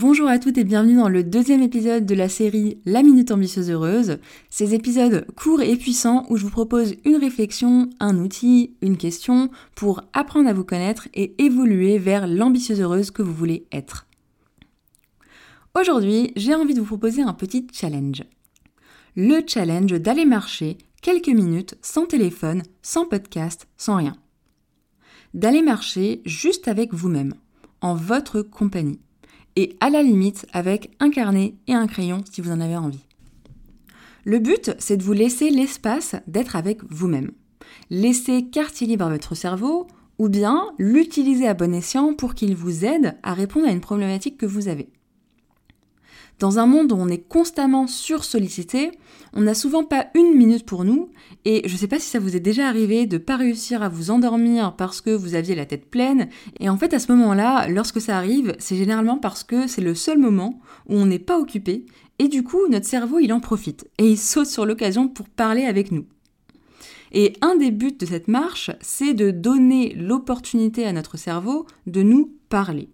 Bonjour à toutes et bienvenue dans le deuxième épisode de la série La Minute Ambitieuse Heureuse. Ces épisodes courts et puissants où je vous propose une réflexion, un outil, une question pour apprendre à vous connaître et évoluer vers l'ambitieuse heureuse que vous voulez être. Aujourd'hui, j'ai envie de vous proposer un petit challenge. Le challenge d'aller marcher quelques minutes sans téléphone, sans podcast, sans rien. D'aller marcher juste avec vous-même, en votre compagnie et à la limite avec un carnet et un crayon si vous en avez envie. Le but, c'est de vous laisser l'espace d'être avec vous-même. Laissez quartier libre à votre cerveau ou bien l'utiliser à bon escient pour qu'il vous aide à répondre à une problématique que vous avez. Dans un monde où on est constamment sursollicité, on n'a souvent pas une minute pour nous, et je ne sais pas si ça vous est déjà arrivé de pas réussir à vous endormir parce que vous aviez la tête pleine, et en fait à ce moment-là, lorsque ça arrive, c'est généralement parce que c'est le seul moment où on n'est pas occupé, et du coup notre cerveau il en profite, et il saute sur l'occasion pour parler avec nous. Et un des buts de cette marche, c'est de donner l'opportunité à notre cerveau de nous parler.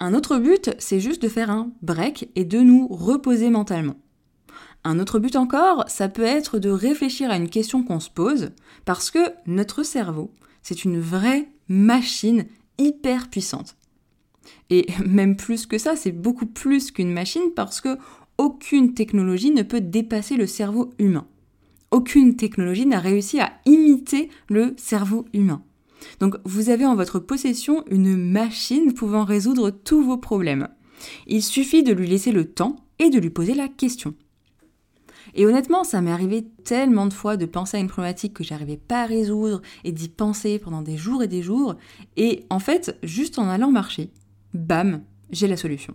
Un autre but, c'est juste de faire un break et de nous reposer mentalement. Un autre but encore, ça peut être de réfléchir à une question qu'on se pose, parce que notre cerveau, c'est une vraie machine hyper puissante. Et même plus que ça, c'est beaucoup plus qu'une machine parce que aucune technologie ne peut dépasser le cerveau humain. Aucune technologie n'a réussi à imiter le cerveau humain. Donc vous avez en votre possession une machine pouvant résoudre tous vos problèmes. Il suffit de lui laisser le temps et de lui poser la question. Et honnêtement, ça m'est arrivé tellement de fois de penser à une problématique que j'arrivais pas à résoudre et d'y penser pendant des jours et des jours. Et en fait, juste en allant marcher, bam, j'ai la solution.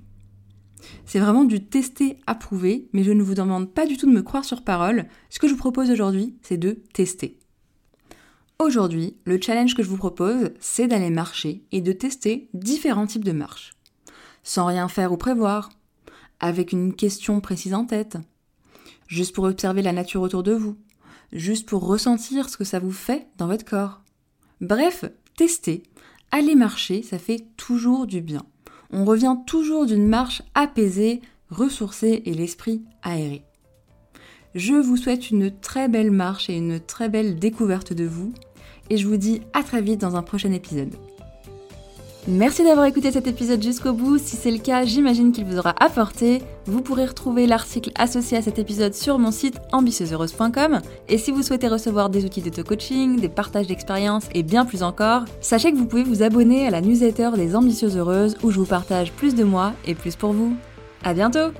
C'est vraiment du tester approuver, mais je ne vous demande pas du tout de me croire sur parole. Ce que je vous propose aujourd'hui, c'est de tester. Aujourd'hui, le challenge que je vous propose, c'est d'aller marcher et de tester différents types de marches. Sans rien faire ou prévoir, avec une question précise en tête, juste pour observer la nature autour de vous, juste pour ressentir ce que ça vous fait dans votre corps. Bref, tester, aller marcher, ça fait toujours du bien. On revient toujours d'une marche apaisée, ressourcée et l'esprit aéré. Je vous souhaite une très belle marche et une très belle découverte de vous. Et je vous dis à très vite dans un prochain épisode. Merci d'avoir écouté cet épisode jusqu'au bout. Si c'est le cas, j'imagine qu'il vous aura apporté. Vous pourrez retrouver l'article associé à cet épisode sur mon site ambitieuseheureuse.com. Et si vous souhaitez recevoir des outils d'auto-coaching, des partages d'expériences et bien plus encore, sachez que vous pouvez vous abonner à la newsletter des Ambitieuses Heureuses où je vous partage plus de moi et plus pour vous. À bientôt!